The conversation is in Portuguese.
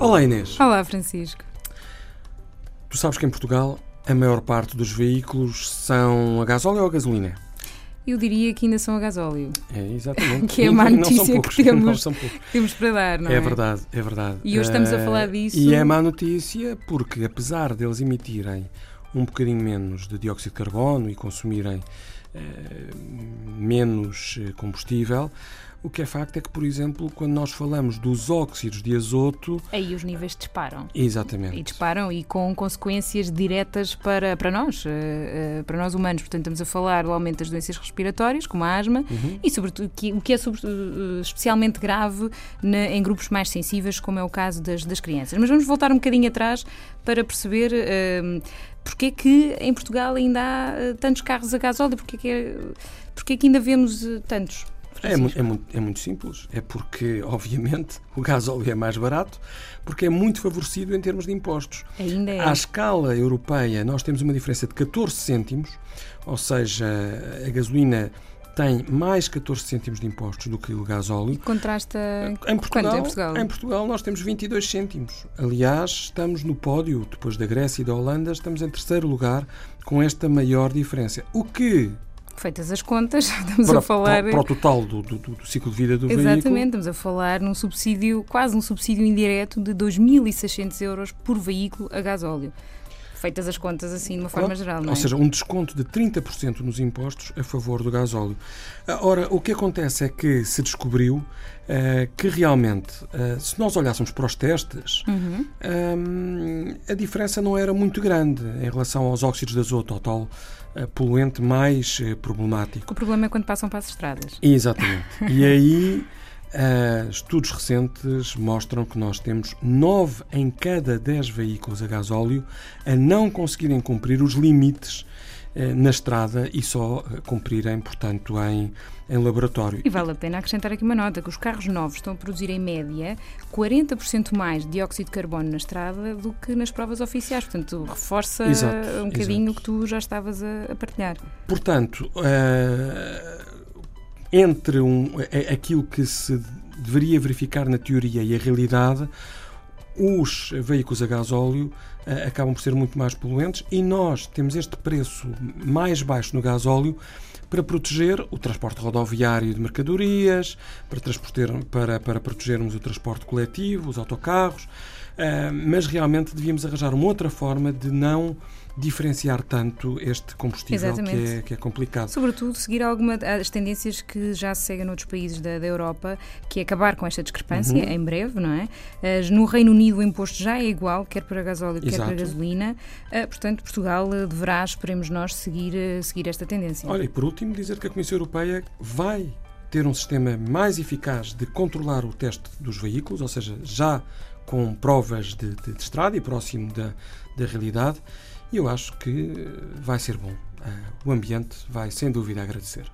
Olá Inês. Olá Francisco. Tu sabes que em Portugal a maior parte dos veículos são a gasóleo ou a gasolina? Eu diria que ainda são a gasóleo. É, exatamente. Que é a má notícia poucos, que temos, temos para dar, não é? É verdade, é verdade. E hoje estamos a Eh, falar disso. E é má notícia porque, apesar deles emitirem um bocadinho menos de dióxido de carbono e consumirem eh, menos eh, combustível, o que é facto é que, por exemplo, quando nós falamos dos óxidos de azoto. Aí os níveis disparam. Exatamente. E disparam e com consequências diretas para, para nós, eh, eh, para nós humanos. Portanto, estamos a falar do aumento das doenças respiratórias, como a asma, Uhum. e sobretudo que- o que é sobre- eh, especialmente grave na- em grupos mais sensíveis, como é o caso das, das crianças. Mas vamos voltar um bocadinho atrás para perceber eh, porque é que em Portugal ainda há tantos carros a gasóleo, porque é que, é- porque é que ainda vemos tantos. É, é muito, é muito simples. É porque, obviamente, o gasóleo é mais barato, porque é muito favorecido em termos de impostos. Ainda é. À escala europeia, nós temos uma diferença de 14 cêntimos, ou seja, a gasolina tem mais 14 cêntimos de impostos do que o gasóleo. Contrasta Em Portugal, em Portugal? em Portugal nós temos 22 cêntimos. Aliás, estamos no pódio, depois da Grécia e da Holanda, estamos em terceiro lugar com esta maior diferença. O que, Feitas as contas, estamos para, a falar. para, para o total do, do- do ciclo de vida do Exatamente, veículo, estamos a falar num subsídio, quase um subsídio indireto de 2.600 euros por veículo a gasóleo. Feitas as contas assim de uma forma geral, não é? Ou seja, um desconto de 30% nos impostos a favor do gasóleo. Ah, Ora, o que acontece é que se descobriu ah, que realmente, ah, se nós olhássemos para os testes, Uhum. hum, a diferença não era muito grande em relação aos óxidos de azoto, ao tal poluente mais eh, problemático. O problema é quando passam para as estradas. Exatamente. E aí, ah, estudos recentes mostram que nós temos 9 em cada 10 veículos a gasóleo a não conseguirem cumprir os limites eh, na estrada e só eh, cumprirem, portanto, em, em laboratório. E vale a pena acrescentar aqui uma nota, que os carros novos estão a produzir, em média, 40% mais dióxido de carbono na estrada do que nas provas oficiais. Portanto, reforça Exato, um bocadinho o que tu já estavas a, a partilhar. Portanto, ah, entre um, a- aquilo que se deveria verificar na teoria e a realidade, os veículos a gasóleo ah, acabam por ser muito mais poluentes e nós temos este preço mais baixo no gasóleo para proteger o transporte rodoviário de mercadorias, para, para, para protegermos o transporte coletivo, os autocarros, mas realmente devíamos arranjar uma outra forma de não diferenciar tanto este combustível que é, que é complicado. Sobretudo, seguir alguma as tendências que já se seguem noutros países da, da Europa, que é acabar com esta discrepância Uhum. em breve, não é? No Reino Unido o imposto já é igual, quer para gasóleo, quer para gasolina. Ah, portanto, Portugal eh, deverá, esperemos nós, seguir, eh, seguir esta tendência. Olha, e por último, dizer que a Comissão Europeia vai ter um sistema mais eficaz de controlar o teste dos veículos, ou seja, já com provas de, de- de estrada e próximo da, da realidade, e eu acho que vai ser bom. Eh, O ambiente vai, sem dúvida, agradecer.